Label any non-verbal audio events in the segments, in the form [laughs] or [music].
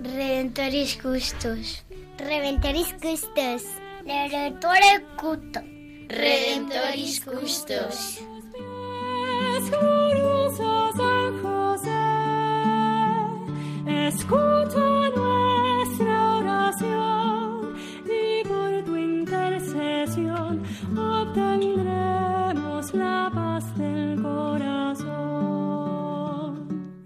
Redentoris Custos. Redentoris Custos. Redentore Cuto. Redentoris Custos. Escucha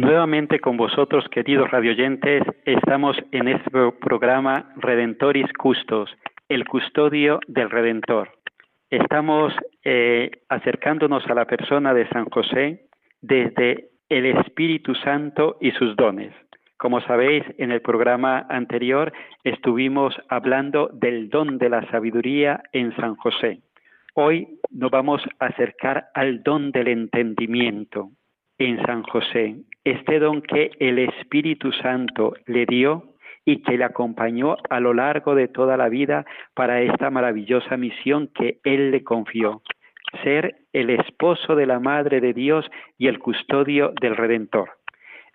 Nuevamente con vosotros, queridos radioyentes, estamos en este pro- programa Redentoris Custos, el custodio del Redentor. Estamos eh, acercándonos a la persona de San José desde el Espíritu Santo y sus dones. Como sabéis, en el programa anterior estuvimos hablando del don de la sabiduría en San José. Hoy nos vamos a acercar al don del entendimiento en San José, este don que el Espíritu Santo le dio y que le acompañó a lo largo de toda la vida para esta maravillosa misión que Él le confió, ser el esposo de la Madre de Dios y el custodio del Redentor.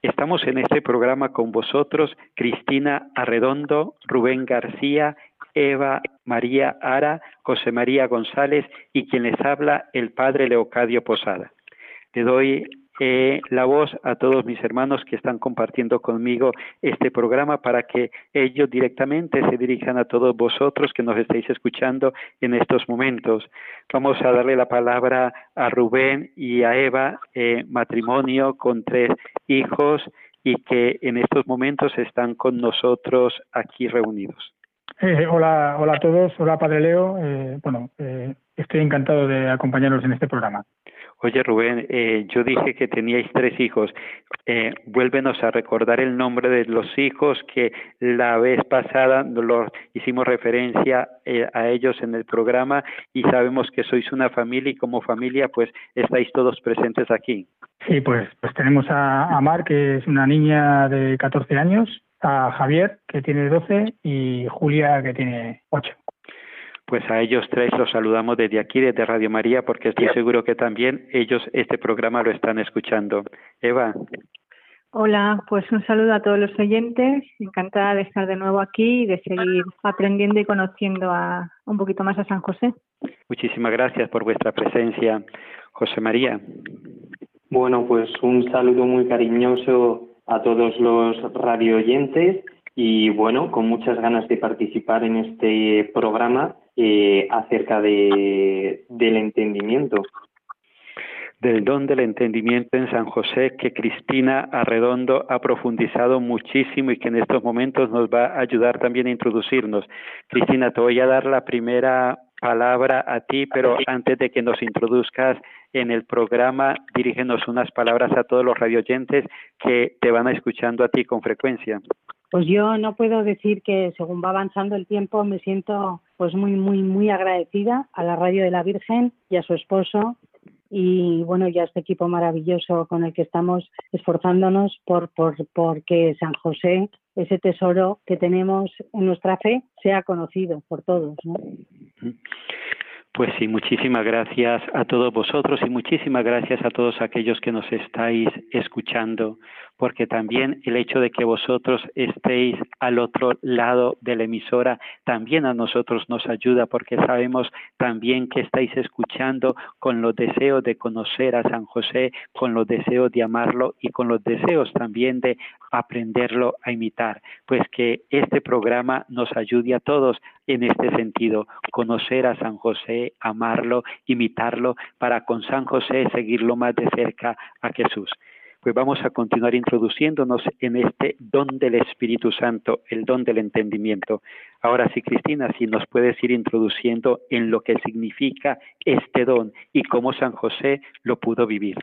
Estamos en este programa con vosotros, Cristina Arredondo, Rubén García, Eva María Ara, José María González y quien les habla, el Padre Leocadio Posada. Le doy eh, la voz a todos mis hermanos que están compartiendo conmigo este programa para que ellos directamente se dirijan a todos vosotros que nos estáis escuchando en estos momentos. Vamos a darle la palabra a Rubén y a Eva, eh, matrimonio con tres hijos y que en estos momentos están con nosotros aquí reunidos. Eh, hola, hola a todos, hola Padre Leo. Bueno, estoy encantado de acompañaros en este programa. Oye Rubén, eh, yo dije que teníais tres hijos. Eh, vuélvenos a recordar el nombre de los hijos que la vez pasada los hicimos referencia eh, a ellos en el programa y sabemos que sois una familia y como familia pues estáis todos presentes aquí. Sí, pues, pues tenemos a, a Mar, que es una niña de 14 años, a Javier, que tiene 12, y Julia, que tiene 8. Pues a ellos tres los saludamos desde aquí, desde Radio María, porque estoy seguro que también ellos este programa lo están escuchando. Eva, Hola, pues un saludo a todos los oyentes. Encantada de estar de nuevo aquí y de seguir aprendiendo y conociendo a un poquito más a San José. muchísimas gracias por vuestra presencia. José María, Bueno, pues un saludo muy cariñoso a todos los radio oyentes y bueno, con muchas ganas de participar en este programa eh, acerca de, del entendimiento. del don del entendimiento en San José que Cristina Arredondo ha profundizado muchísimo y que en estos momentos nos va a ayudar también a introducirnos. Cristina, te voy a dar la primera palabra a ti, pero antes de que nos introduzcas en el programa, dirígenos unas palabras a todos los radioyentes que te van escuchando a ti con frecuencia. Pues yo no puedo decir que según va avanzando el tiempo me siento pues muy muy muy agradecida a la Radio de la Virgen y a su esposo y bueno y a este equipo maravilloso con el que estamos esforzándonos por por porque San José ese tesoro que tenemos en nuestra fe sea conocido por todos, ¿no? Pues sí, muchísimas gracias a todos vosotros y muchísimas gracias a todos aquellos que nos estáis escuchando, porque también el hecho de que vosotros estéis al otro lado de la emisora también a nosotros nos ayuda porque sabemos también que estáis escuchando con los deseos de conocer a San José, con los deseos de amarlo y con los deseos también de aprenderlo a imitar. Pues que este programa nos ayude a todos en este sentido, conocer a San José, amarlo, imitarlo, para con San José seguirlo más de cerca a Jesús. Pues vamos a continuar introduciéndonos en este don del Espíritu Santo, el don del entendimiento. Ahora sí, Cristina, si nos puedes ir introduciendo en lo que significa este don y cómo San José lo pudo vivir.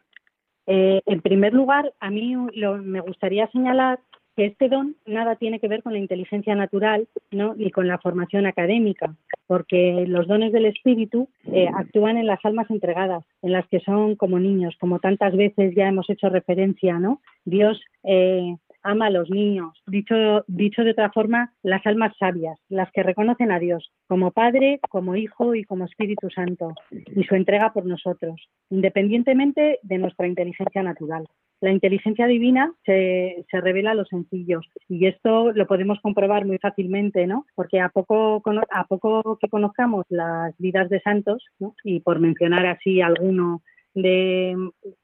Eh, en primer lugar, a mí me gustaría señalar que este don nada tiene que ver con la inteligencia natural ¿no? ni con la formación académica, porque los dones del espíritu eh, actúan en las almas entregadas, en las que son como niños, como tantas veces ya hemos hecho referencia, ¿no? Dios eh, ama a los niños. Dicho, dicho de otra forma, las almas sabias, las que reconocen a Dios como Padre, como Hijo y como Espíritu Santo, y su entrega por nosotros, independientemente de nuestra inteligencia natural. La inteligencia divina se, se revela a los sencillos y esto lo podemos comprobar muy fácilmente, ¿no? Porque a poco, a poco que conozcamos las vidas de santos, y por mencionar así alguno de,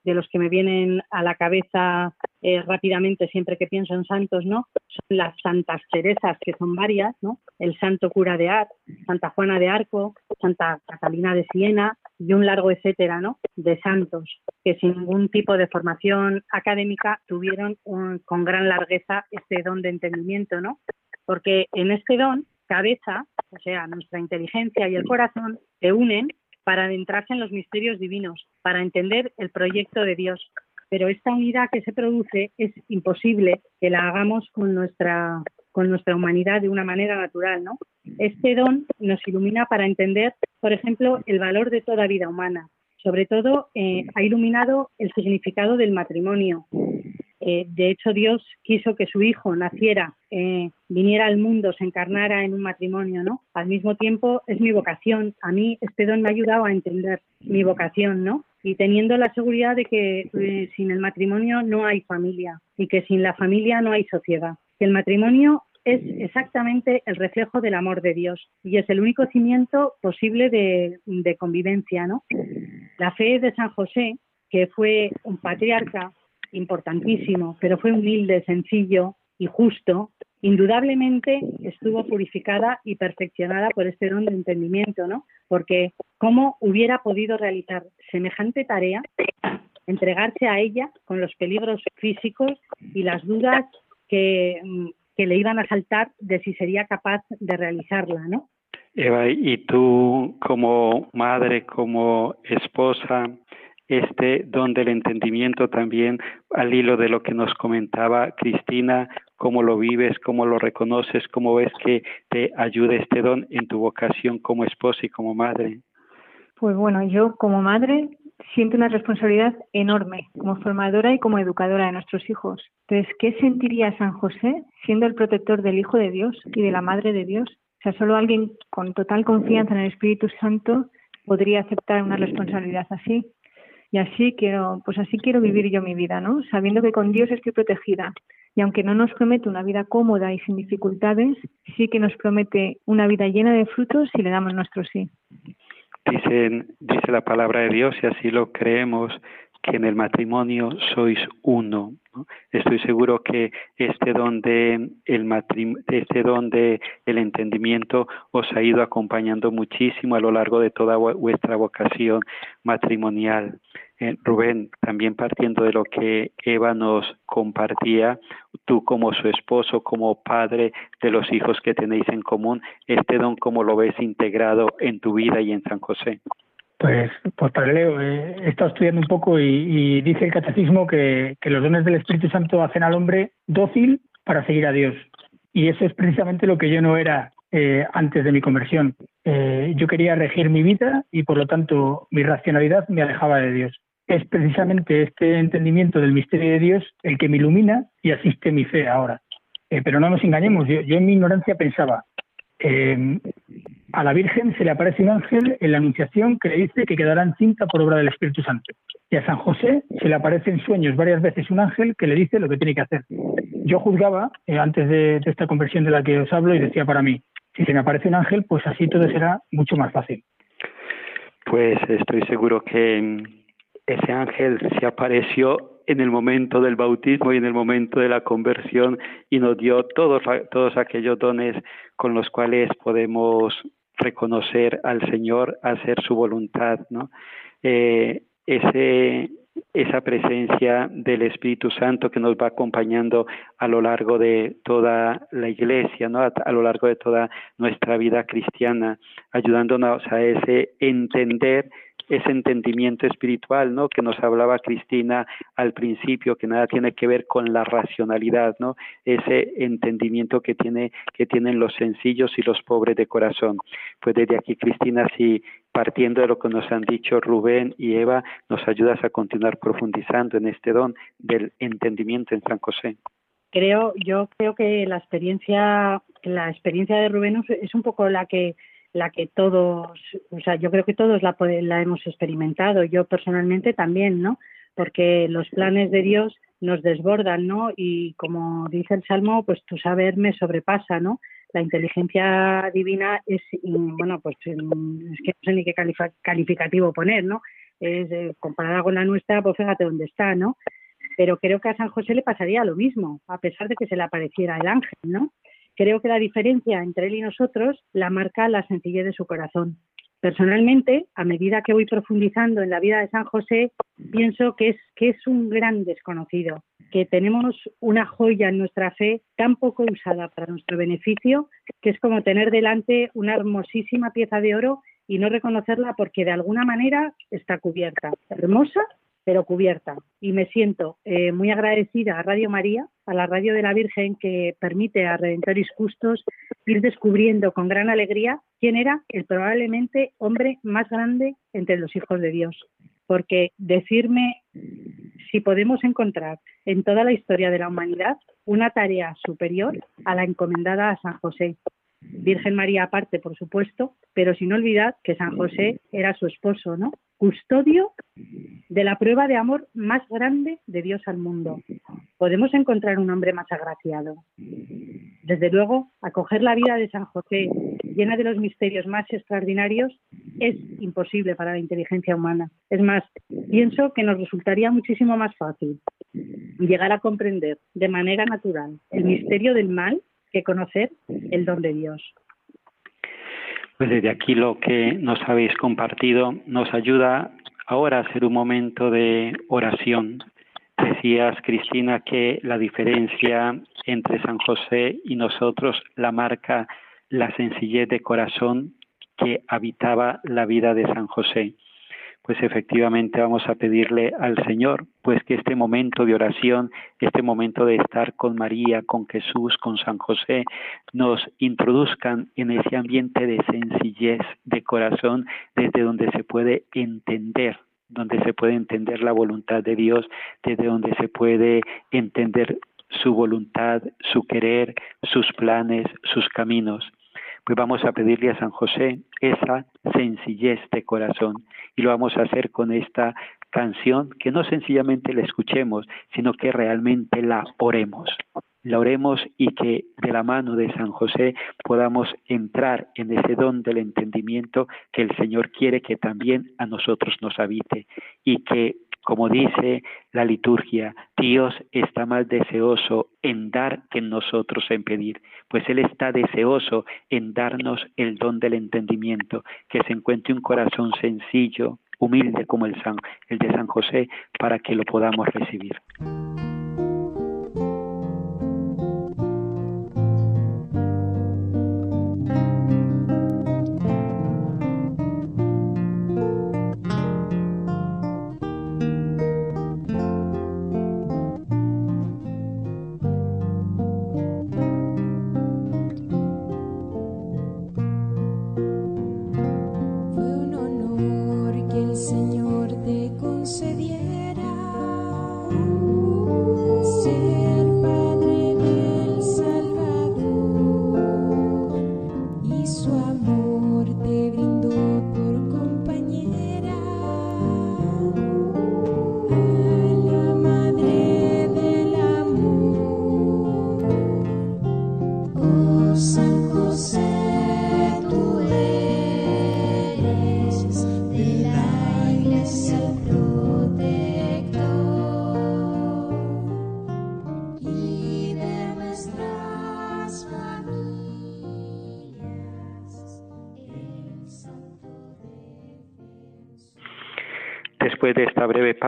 los que me vienen a la cabeza eh, rápidamente siempre que pienso en santos, ¿no? Son las santas Teresas, que son varias, ¿no? El santo cura de Ar, Santa Juana de Arco, Santa Catalina de Siena y un largo etcétera, ¿no? De santos que sin ningún tipo de formación académica tuvieron con gran largueza este don de entendimiento, ¿no? Porque en este don cabeza, o sea, nuestra inteligencia y el corazón se unen para adentrarse en los misterios divinos, para entender el proyecto de Dios. Pero esta unidad que se produce es imposible que la hagamos con nuestra con nuestra humanidad de una manera natural, ¿no? Este don nos ilumina para entender, por ejemplo, el valor de toda vida humana. Sobre todo, eh, ha iluminado el significado del matrimonio, eh, de hecho, Dios quiso que su hijo naciera, eh, viniera al mundo, se encarnara en un matrimonio, ¿no? Al mismo tiempo, es mi vocación. A mí este don me ha ayudado a entender mi vocación, ¿no? Y teniendo la seguridad de que eh, sin el matrimonio no hay familia y que sin la familia no hay sociedad. Que el matrimonio es exactamente el reflejo del amor de Dios y es el único cimiento posible de, de convivencia, ¿no? La fe de San José, que fue un patriarca, importantísimo, pero fue humilde, sencillo y justo, indudablemente estuvo purificada y perfeccionada por este don de entendimiento, ¿no? Porque ¿cómo hubiera podido realizar semejante tarea, entregarse a ella con los peligros físicos y las dudas que, que le iban a saltar de si sería capaz de realizarla, ¿no? Eva, y tú como madre, como esposa, este don del entendimiento también al hilo de lo que nos comentaba Cristina, cómo lo vives, cómo lo reconoces, cómo ves que te ayuda este don en tu vocación como esposa y como madre. Pues bueno, yo como madre siento una responsabilidad enorme como formadora y como educadora de nuestros hijos. Entonces, ¿qué sentiría San José siendo el protector del Hijo de Dios y de la Madre de Dios? O sea, solo alguien con total confianza en el Espíritu Santo podría aceptar una responsabilidad así. Y así quiero, pues así quiero vivir yo mi vida, ¿no? Sabiendo que con Dios estoy protegida. Y aunque no nos promete una vida cómoda y sin dificultades, sí que nos promete una vida llena de frutos si le damos nuestro sí. Dicen, dice la palabra de Dios y así lo creemos, que en el matrimonio sois uno. Estoy seguro que este don de el este don de el entendimiento os ha ido acompañando muchísimo a lo largo de toda vuestra vocación matrimonial. Eh, Rubén, también partiendo de lo que Eva nos compartía, tú como su esposo, como padre de los hijos que tenéis en común, este don cómo lo ves integrado en tu vida y en San José. Pues, pues Padre Leo, eh, he estado estudiando un poco y, dice el catecismo que, los dones del Espíritu Santo hacen al hombre dócil para seguir a Dios. Y eso es precisamente lo que yo no era eh, antes de mi conversión. Eh, yo quería regir mi vida y por lo tanto mi racionalidad me alejaba de Dios. Es precisamente este entendimiento del misterio de Dios el que me ilumina y asiste mi fe ahora. pero no nos engañemos, yo, yo en mi ignorancia pensaba, a la Virgen se le aparece un ángel en la Anunciación que le dice que quedará encinta por obra del Espíritu Santo. Y a San José se le aparece en sueños varias veces un ángel que le dice lo que tiene que hacer. Yo juzgaba eh, antes de, de esta conversión de la que os hablo y decía para mí, si se me aparece un ángel, pues así todo será mucho más fácil. Pues estoy seguro que ese ángel se apareció en el momento del bautismo y en el momento de la conversión y nos dio todos, todos aquellos dones con los cuales podemos reconocer al Señor, hacer su voluntad, ¿no? Eh, ese, esa presencia del Espíritu Santo que nos va acompañando a lo largo de toda la iglesia, ¿no? a, a, lo largo de toda nuestra vida cristiana, ayudándonos a ese entender ese entendimiento espiritual, ¿no? Que nos hablaba Cristina al principio, que nada tiene que ver con la racionalidad, ¿no? Ese entendimiento que tiene que tienen los sencillos y los pobres de corazón. Pues desde aquí, Cristina, si partiendo de lo que nos han dicho Rubén y Eva, nos ayudas a continuar profundizando en este don del entendimiento en San José. Creo, yo creo que la experiencia, la experiencia de Rubén es un poco la que la que todos, o sea, yo creo que todos la, la hemos experimentado, yo personalmente también, ¿no? Porque los planes de Dios nos desbordan, ¿no? Y como dice el Salmo, pues tu saber me sobrepasa, ¿no? La inteligencia divina es, bueno, pues es que no sé ni qué calificativo poner, ¿no? Es eh, comparada con la nuestra, pues fíjate dónde está, ¿no? Pero creo que a San José le pasaría lo mismo, a pesar de que se le apareciera el ángel, ¿no? Creo que la diferencia entre él y nosotros la marca la sencillez de su corazón. Personalmente, a medida que voy profundizando en la vida de San José, pienso que es, que es un gran desconocido, que tenemos una joya en nuestra fe tan poco usada para nuestro beneficio, que es como tener delante una hermosísima pieza de oro y no reconocerla porque de alguna manera está cubierta. Hermosa, pero cubierta. Y me siento eh, muy agradecida a Radio María, a la Radio de la Virgen, que permite a Redentoris Justos ir descubriendo con gran alegría quién era el probablemente hombre más grande entre los hijos de Dios. Porque decirme si podemos encontrar en toda la historia de la humanidad una tarea superior a la encomendada a San José, Virgen María aparte, por supuesto, pero sin olvidar que San José era su esposo, ¿no? Custodio de la prueba de amor más grande de Dios al mundo. Podemos encontrar un hombre más agraciado. Desde luego, acoger la vida de San José llena de los misterios más extraordinarios es imposible para la inteligencia humana. Es más, pienso que nos resultaría muchísimo más fácil llegar a comprender de manera natural el misterio del mal que conocer el don de Dios. Pues desde aquí lo que nos habéis compartido nos ayuda ahora a hacer un momento de oración. Decías, Cristina, que la diferencia entre San José y nosotros la marca la sencillez de corazón que habitaba la vida de San José pues efectivamente vamos a pedirle al Señor, pues que este momento de oración, este momento de estar con María, con Jesús, con San José, nos introduzcan en ese ambiente de sencillez de corazón, desde donde se puede entender donde se puede entender la voluntad de Dios, desde donde se puede entender su voluntad, su querer, sus planes, sus caminos pues vamos a pedirle a San José esa sencillez de corazón y lo vamos a hacer con esta canción que no sencillamente la escuchemos, sino que realmente la oremos. La oremos y que de la mano de San José podamos entrar en ese don del entendimiento que el Señor quiere que también a nosotros nos habite y que como dice la liturgia, Dios está más deseoso en dar que en nosotros en pedir, pues Él está deseoso en darnos el don del entendimiento, que se encuentre un corazón sencillo, humilde como el, San, el de San José, para que lo podamos recibir.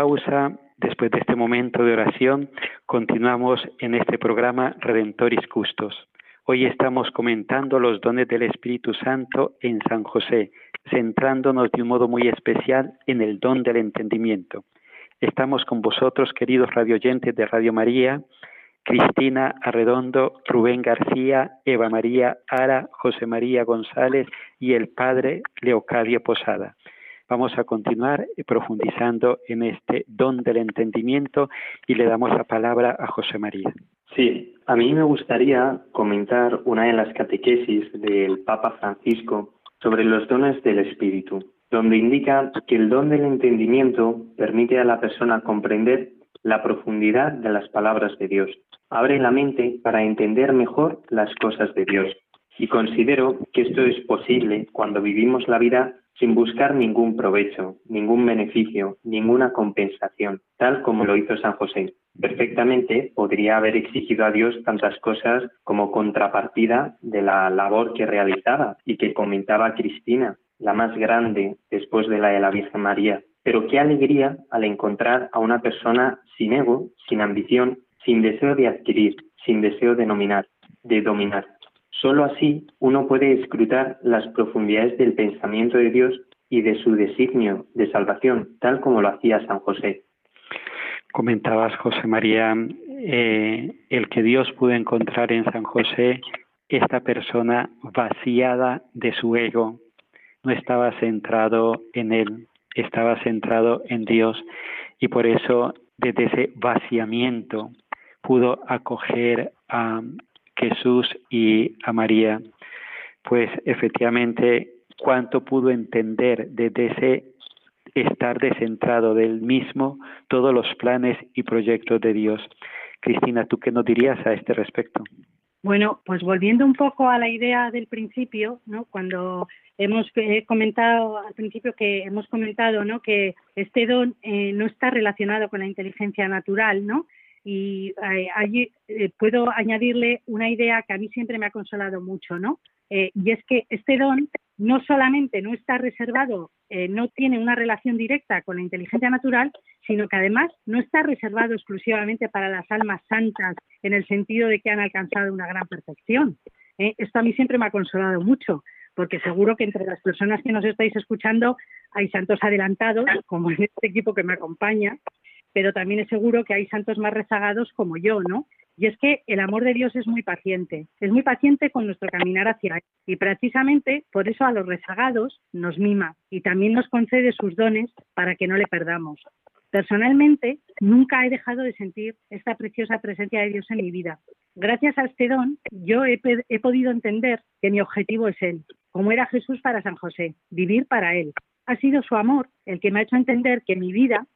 Pausa, después de este momento de oración, continuamos en este programa Redentoris Custos. Hoy estamos comentando los dones del Espíritu Santo en San José, centrándonos de un modo muy especial en el don del entendimiento. Estamos con vosotros, queridos radioyentes de Radio María, Cristina Arredondo, Rubén García, Eva María Ara, José María González y el padre Leocadio Posada. Vamos a continuar profundizando en este don del entendimiento y le damos la palabra a José María. Sí, a mí me gustaría comentar una de las catequesis del Papa Francisco sobre los dones del Espíritu, donde indica que el don del entendimiento permite a la persona comprender la profundidad de las palabras de Dios. Abre la mente para entender mejor las cosas de Dios. Y considero que esto es posible cuando vivimos la vida sin buscar ningún provecho, ningún beneficio, ninguna compensación, tal como lo hizo San José. Perfectamente podría haber exigido a Dios tantas cosas como contrapartida de la labor que realizaba y que comentaba Cristina, la más grande después de la de la Virgen María. Pero qué alegría al encontrar a una persona sin ego, sin ambición, sin deseo de adquirir, sin deseo de nominar, de dominar. Solo así uno puede escrutar las profundidades del pensamiento de Dios y de su designio de salvación, tal como lo hacía San José. Comentabas, José María, eh, el que Dios pudo encontrar en San José, esta persona vaciada de su ego, no estaba centrado en él, estaba centrado en Dios y por eso desde ese vaciamiento pudo acoger a Jesús y a María. Pues efectivamente, cuánto pudo entender desde ese estar descentrado del mismo todos los planes y proyectos de Dios. Cristina, ¿tú qué nos dirías a este respecto? Bueno, pues volviendo un poco a la idea del principio, ¿no? Cuando hemos comentado al principio que hemos comentado, ¿no? Que este don eh, no está relacionado con la inteligencia natural, ¿no? Y eh, eh, puedo añadirle una idea que a mí siempre me ha consolado mucho, ¿no? y es que este don no solamente no está reservado, no tiene una relación directa con la inteligencia natural, sino que además no está reservado exclusivamente para las almas santas en el sentido de que han alcanzado una gran perfección. Esto a mí siempre me ha consolado mucho, porque seguro que entre las personas que nos estáis escuchando hay santos adelantados, como en este equipo que me acompaña, pero también es seguro que hay santos más rezagados como yo, ¿no? Y es que el amor de Dios es muy paciente, es muy paciente con nuestro caminar hacia Él. Y precisamente por eso a los rezagados nos mima y también nos concede sus dones para que no le perdamos. Personalmente, nunca he dejado de sentir esta preciosa presencia de Dios en mi vida. Gracias a este don, yo he, he, podido entender que mi objetivo es Él, como era Jesús para San José, vivir para Él. Ha sido su amor el que me ha hecho entender que mi vida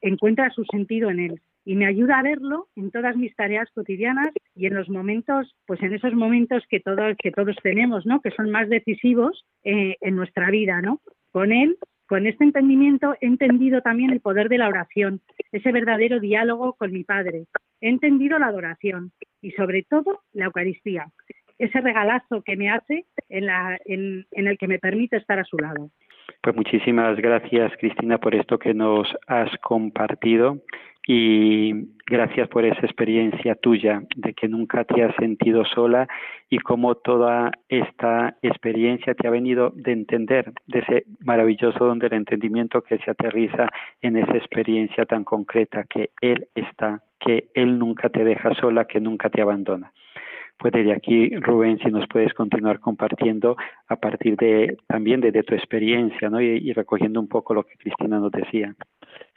encuentra su sentido en Él y me ayuda a verlo en todas mis tareas cotidianas y en los momentos, pues en esos momentos que todos, que todos tenemos, ¿no? Que son más decisivos eh, en nuestra vida, ¿no? Con Él con este entendimiento he entendido también el poder de la oración, ese verdadero diálogo con mi Padre. He entendido la adoración y sobre todo la Eucaristía, ese regalazo que me hace en, el que me permite estar a su lado. Pues muchísimas gracias, Cristina, por esto que nos has compartido y gracias por esa experiencia tuya de que nunca te has sentido sola y cómo toda esta experiencia te ha venido de entender de ese maravilloso don del entendimiento que se aterriza en esa experiencia tan concreta que Él está, que Él nunca te deja sola, que nunca te abandona. Pues desde aquí, Rubén, si nos puedes continuar compartiendo a partir de también de, tu experiencia ¿no? y, recogiendo un poco lo que Cristina nos decía.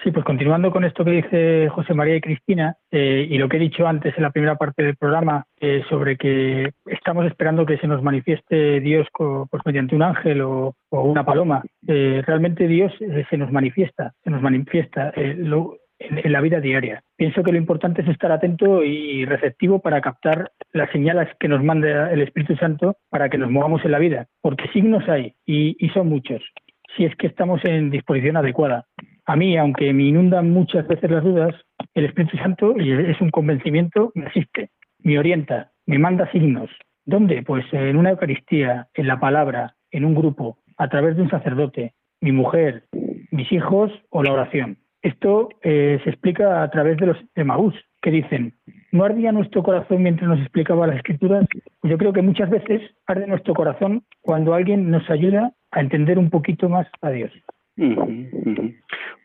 Sí, pues continuando con esto que dice José María y Cristina eh, y lo que he dicho antes en la primera parte del programa eh, sobre que estamos esperando que se nos manifieste Dios pues, mediante un ángel o, una paloma. Eh, realmente Dios se nos manifiesta, se nos manifiesta. En, la vida diaria. Pienso que lo importante es estar atento y receptivo para captar las señales que nos manda el Espíritu Santo para que nos movamos en la vida, porque signos hay y, son muchos, si es que estamos en disposición adecuada. A mí, aunque me inundan muchas veces las dudas, el Espíritu Santo, y es un convencimiento, me asiste, me orienta, me manda signos. ¿Dónde? Pues en una Eucaristía, en la palabra, en un grupo, a través de un sacerdote, mi mujer, mis hijos o la oración. Esto eh, se explica a través de los Emaús, que dicen, ¿no ardía nuestro corazón mientras nos explicaba las escrituras? Yo creo que muchas veces arde nuestro corazón cuando alguien nos ayuda a entender un poquito más a Dios.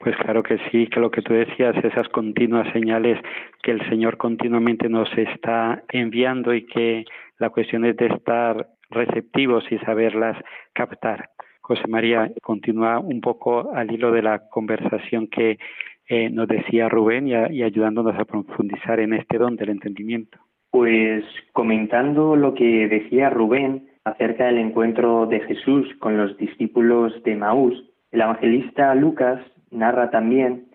Pues claro que sí, que lo que tú decías, esas continuas señales que el Señor continuamente nos está enviando y que la cuestión es de estar receptivos y saberlas captar. José María, continúa un poco al hilo de la conversación que eh, nos decía Rubén y, y ayudándonos a profundizar en este don del entendimiento. Pues comentando lo que decía Rubén acerca del encuentro de Jesús con los discípulos de Maús, el evangelista Lucas narra también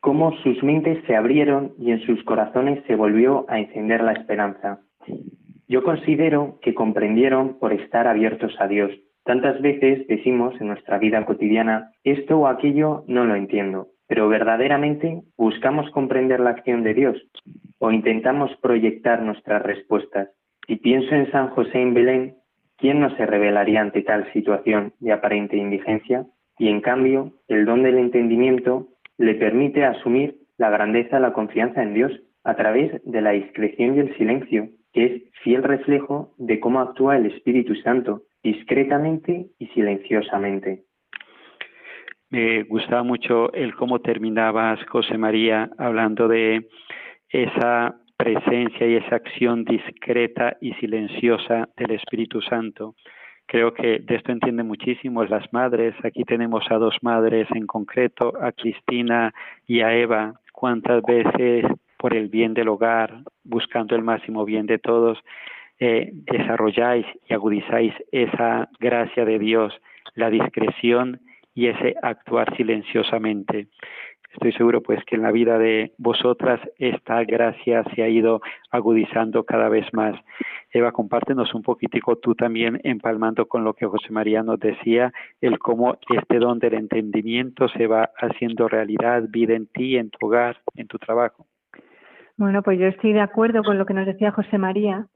cómo sus mentes se abrieron y en sus corazones se volvió a encender la esperanza. Yo considero que comprendieron por estar abiertos a Dios. Tantas veces decimos en nuestra vida cotidiana, esto o aquello no lo entiendo, pero verdaderamente buscamos comprender la acción de Dios o intentamos proyectar nuestras respuestas. Si pienso en San José en Belén, ¿quién no se revelaría ante tal situación de aparente indigencia? Y en cambio, el don del entendimiento le permite asumir la grandeza de la confianza en Dios a través de la discreción y el silencio, que es fiel reflejo de cómo actúa el Espíritu Santo, discretamente y silenciosamente. Me gustaba mucho el cómo terminabas, José María, hablando de esa presencia y esa acción discreta y silenciosa del Espíritu Santo. Creo que de esto entienden muchísimo las madres. Aquí tenemos a dos madres en concreto, a Cristina y a Eva. ¿Cuántas veces por el bien del hogar, buscando el máximo bien de todos, eh, desarrolláis y agudizáis esa gracia de Dios, la discreción y ese actuar silenciosamente? estoy seguro pues que en la vida de vosotras esta gracia se ha ido agudizando cada vez más. Eva, compártenos un poquitico tú también, empalmando con lo que José María nos decía, el cómo este don del entendimiento se va haciendo realidad, vida en ti, en tu hogar, en tu trabajo. Bueno, pues yo estoy de acuerdo con lo que nos decía José María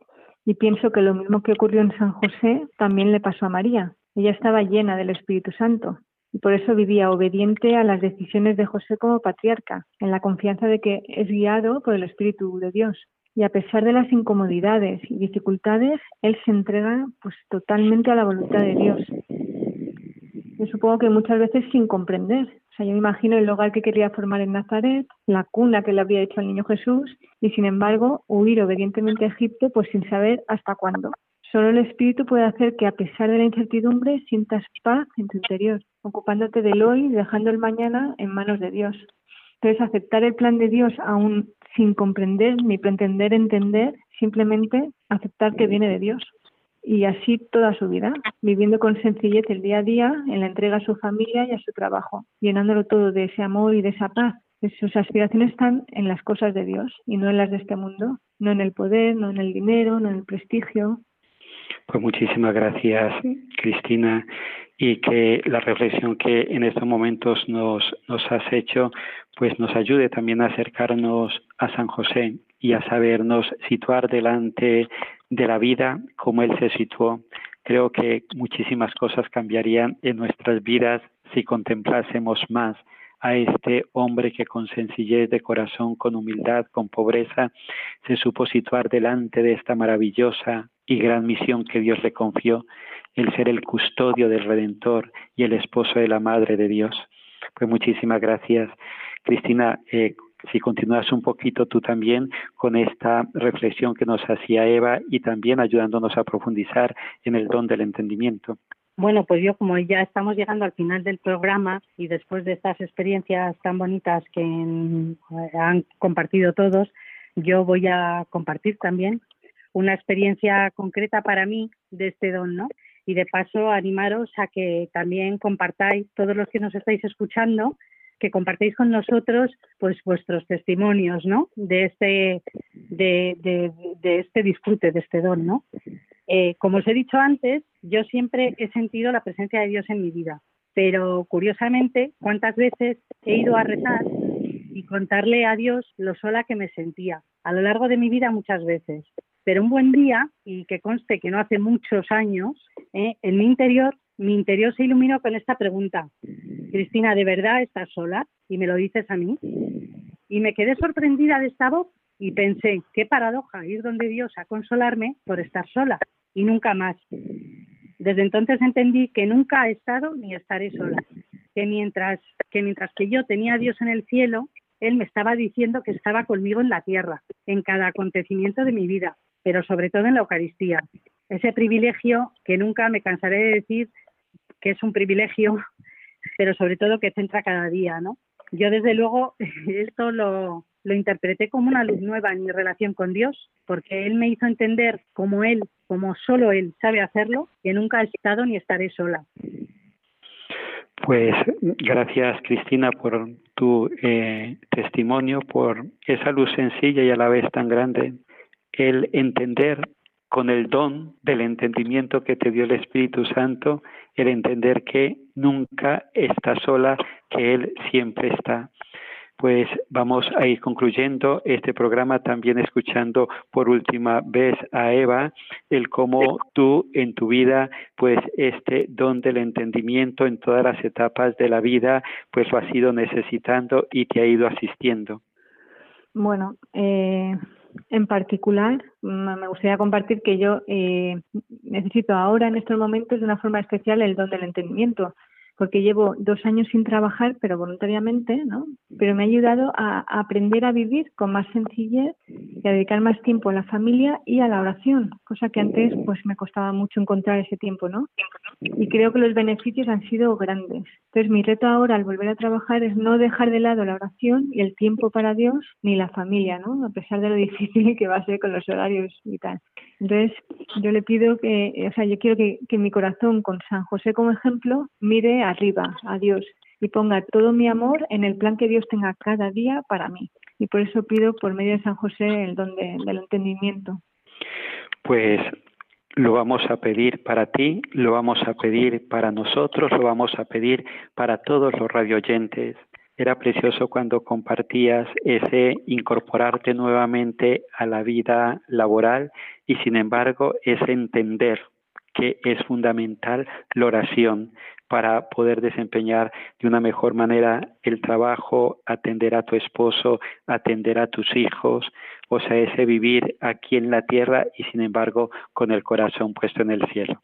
y pienso que lo mismo que ocurrió en San José también le pasó a María. Ella estaba llena del Espíritu Santo y por eso vivía obediente a las decisiones de José como patriarca, en la confianza de que es guiado por el Espíritu de Dios. Y a pesar de las incomodidades y dificultades, él se entrega pues totalmente a la voluntad de Dios. Yo supongo que muchas veces sin comprender. O sea, yo me imagino el hogar que quería formar en Nazaret, la cuna que le había hecho al niño Jesús, y sin embargo huir obedientemente a Egipto, pues sin saber hasta cuándo. Solo el Espíritu puede hacer que a pesar de la incertidumbre sientas paz en tu interior ocupándote del hoy y dejando el mañana en manos de Dios. Entonces, aceptar el plan de Dios aún sin comprender ni pretender entender, simplemente aceptar que viene de Dios. Y así toda su vida, viviendo con sencillez el día a día, en la entrega a su familia y a su trabajo, llenándolo todo de ese amor y de esa paz. Sus aspiraciones están en las cosas de Dios y no en las de este mundo, no en el poder, no en el dinero, no en el prestigio. Pues muchísimas gracias, Cristina y que la reflexión que en estos momentos nos, has hecho, pues nos ayude también a acercarnos a San José y a sabernos situar delante de la vida como Él se situó. Creo que muchísimas cosas cambiarían en nuestras vidas si contemplásemos más a este hombre que con sencillez de corazón, con humildad, con pobreza, se supo situar delante de esta maravillosa y gran misión que Dios le confió el ser el custodio del Redentor y el esposo de la Madre de Dios. Pues muchísimas gracias, Cristina. Eh, si continúas un poquito tú también con esta reflexión que nos hacía Eva y también ayudándonos a profundizar en el don del entendimiento. Bueno, pues yo como ya estamos llegando al final del programa y después de estas experiencias tan bonitas que han compartido todos, yo voy a compartir también una experiencia concreta para mí de este don, ¿no? Y de paso animaros a que también compartáis, todos los que nos estáis escuchando, que compartáis con nosotros pues vuestros testimonios ¿no? de, este, de, este disfrute, de este don. ¿no? Eh, como os he dicho antes, yo siempre he sentido la presencia de Dios en mi vida, pero curiosamente, ¿cuántas veces he ido a rezar y contarle a Dios lo sola que me sentía? A lo largo de mi vida muchas veces. Pero un buen día, y que conste que no hace muchos años, eh, en mi interior mi interior se iluminó con esta pregunta. Cristina, ¿de verdad estás sola? Y me lo dices a mí. Y me quedé sorprendida de esta voz y pensé, qué paradoja ir donde Dios a consolarme por estar sola y nunca más. Desde entonces entendí que nunca he estado ni estaré sola, que mientras que mientras que yo tenía a Dios en el cielo, él me estaba diciendo que estaba conmigo en la tierra, en cada acontecimiento de mi vida, pero sobre todo en la Eucaristía. Ese privilegio que nunca me cansaré de decir que es un privilegio, [laughs] pero sobre todo que centra cada día, ¿no? Yo desde luego [laughs] esto lo, lo interpreté como una luz nueva en mi relación con Dios, porque Él me hizo entender como Él, como solo Él sabe hacerlo, que nunca he estado ni estaré sola. Pues gracias Cristina por tu eh, testimonio, por esa luz sencilla y a la vez tan grande, el entender con el don del entendimiento que te dio el Espíritu Santo, el entender que nunca está sola, que Él siempre está pues vamos a ir concluyendo este programa también escuchando por última vez a Eva el cómo tú en tu vida pues este don del entendimiento en todas las etapas de la vida pues lo has ido necesitando y te ha ido asistiendo. Bueno, eh, en particular me gustaría compartir que yo eh, necesito ahora en estos momentos de una forma especial el don del entendimiento porque llevo dos años sin trabajar, pero voluntariamente, ¿no? Pero me ha ayudado a, aprender a vivir con más sencillez y a dedicar más tiempo a la familia y a la oración, cosa que antes pues me costaba mucho encontrar ese tiempo, ¿no? Y creo que los beneficios han sido grandes. Entonces mi reto ahora al volver a trabajar es no dejar de lado la oración y el tiempo para Dios ni la familia, ¿no? A pesar de lo [laughs] difícil que va a ser con los horarios y tal. Entonces yo le pido que, o sea, yo quiero que, mi corazón con San José como ejemplo mire arriba, a Dios, y ponga todo mi amor en el plan que Dios tenga cada día para mí. Y por eso pido por medio de San José el don del entendimiento. Pues lo vamos a pedir para ti, lo vamos a pedir para nosotros, lo vamos a pedir para todos los radioyentes. Era precioso cuando compartías ese incorporarte nuevamente a la vida laboral y sin embargo ese entender que es fundamental la oración para poder desempeñar de una mejor manera el trabajo, atender a tu esposo, atender a tus hijos, o sea, ese vivir aquí en la tierra y sin embargo con el corazón puesto en el cielo.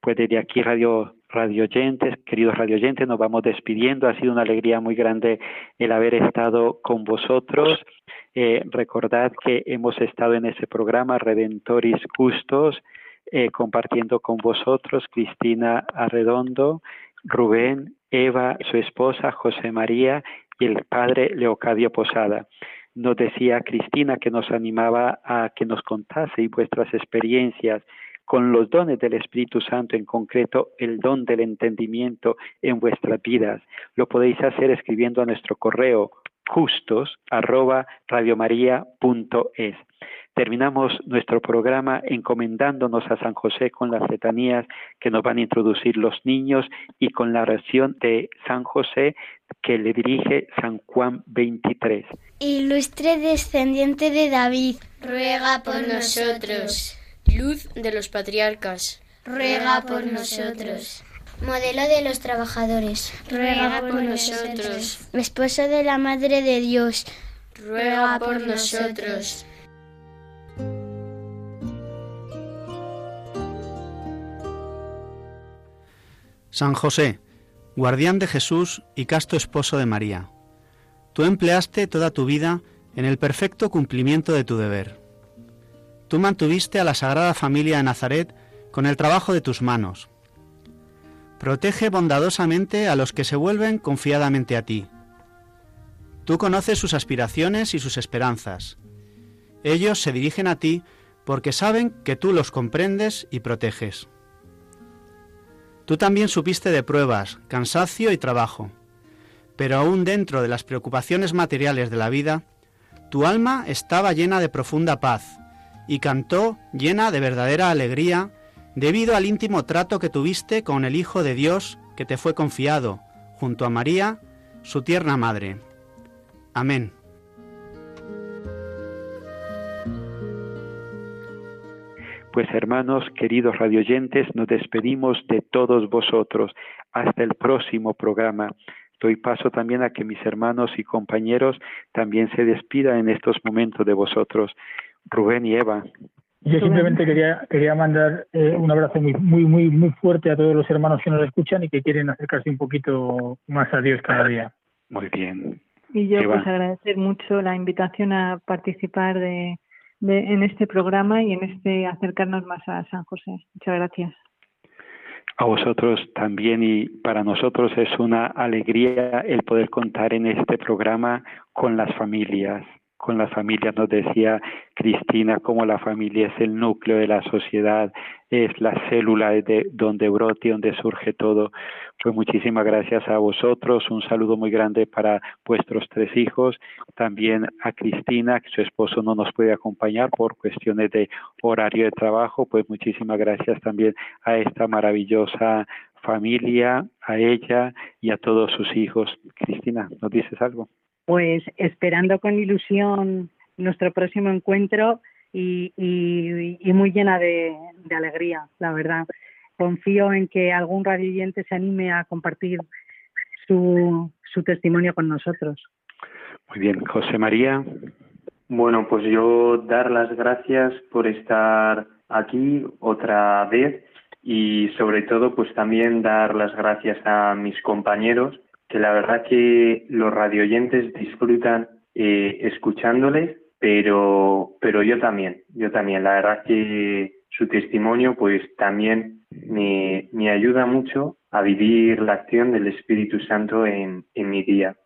Pues desde aquí, radio, radio oyentes, queridos radio oyentes, nos vamos despidiendo. Ha sido una alegría muy grande el haber estado con vosotros. Eh, recordad que hemos estado en ese programa Redentoris Custos, eh, compartiendo con vosotros Cristina Arredondo, Rubén, Eva, su esposa, José María y el padre Leocadio Posada. Nos decía Cristina que nos animaba a que nos contase vuestras experiencias con los dones del Espíritu Santo, en concreto el don del entendimiento en vuestras vidas. Lo podéis hacer escribiendo a nuestro correo justos arroba. Terminamos nuestro programa encomendándonos a San José con las letanías que nos van a introducir los niños y con la oración de San José que le dirige San Juan 23. Ilustre descendiente de David, ruega por nosotros. Luz de los patriarcas, ruega por nosotros. Modelo de los trabajadores, ruega por nosotros. Esposo de la Madre de Dios, ruega por nosotros. San José, guardián de Jesús y casto esposo de María, tú empleaste toda tu vida en el perfecto cumplimiento de tu deber. Tú mantuviste a la Sagrada Familia de Nazaret con el trabajo de tus manos. Protege bondadosamente a los que se vuelven confiadamente a ti. Tú conoces sus aspiraciones y sus esperanzas. Ellos se dirigen a ti porque saben que tú los comprendes y proteges. Tú también supiste de pruebas, cansancio y trabajo, pero aún dentro de las preocupaciones materiales de la vida, tu alma estaba llena de profunda paz y cantó llena de verdadera alegría debido al íntimo trato que tuviste con el Hijo de Dios que te fue confiado, junto a María, su tierna madre. Amén. Pues hermanos, queridos radioyentes, nos despedimos de todos vosotros. Hasta el próximo programa. Doy paso también a que mis hermanos y compañeros también se despidan en estos momentos de vosotros. Rubén y Eva. Yo simplemente quería, quería mandar eh, un abrazo muy, muy, muy, muy fuerte a todos los hermanos que nos escuchan y que quieren acercarse un poquito más a Dios cada día. Muy bien. Y yo pues agradecer mucho la invitación a participar de, de, en este programa y en este acercarnos más a San José. Muchas gracias. A vosotros también y para nosotros es una alegría el poder contar en este programa con las familias, con las familias. Nos decía Cristina cómo la familia es el núcleo de la sociedad, es la célula de donde brote, donde surge todo. Pues muchísimas gracias a vosotros, un saludo muy grande para vuestros tres hijos, también a Cristina, que su esposo no nos puede acompañar por cuestiones de horario de trabajo, pues muchísimas gracias también a esta maravillosa familia, a ella y a todos sus hijos. Cristina, ¿nos dices algo? Pues esperando con ilusión nuestro próximo encuentro y, y, muy llena de, alegría, la verdad. Confío en que algún radioyente se anime a compartir su, su testimonio con nosotros. Muy bien, José María. Bueno, pues yo dar las gracias por estar aquí otra vez y sobre todo pues también dar las gracias a mis compañeros que la verdad que los radioyentes disfrutan eh, escuchándoles, pero, pero yo también, yo también. La verdad que su testimonio pues también me, me ayuda mucho a vivir la acción del Espíritu Santo en, en mi día.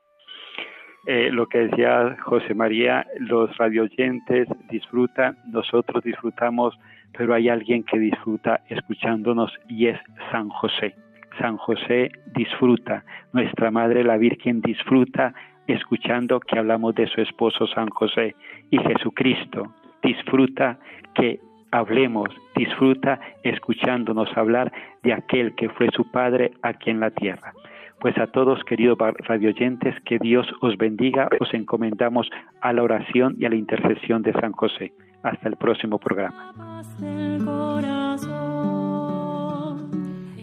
Eh, lo que decía José María, los radioyentes disfrutan, nosotros disfrutamos, pero hay alguien que disfruta escuchándonos y es San José. San José disfruta, nuestra Madre la Virgen disfruta escuchando que hablamos de su esposo San José y Jesucristo disfruta que hablemos, disfruta escuchándonos hablar de aquel que fue su Padre aquí en la tierra. Pues a todos, queridos radioyentes, que Dios os bendiga, os encomendamos a la oración y a la intercesión de San José. Hasta el próximo programa.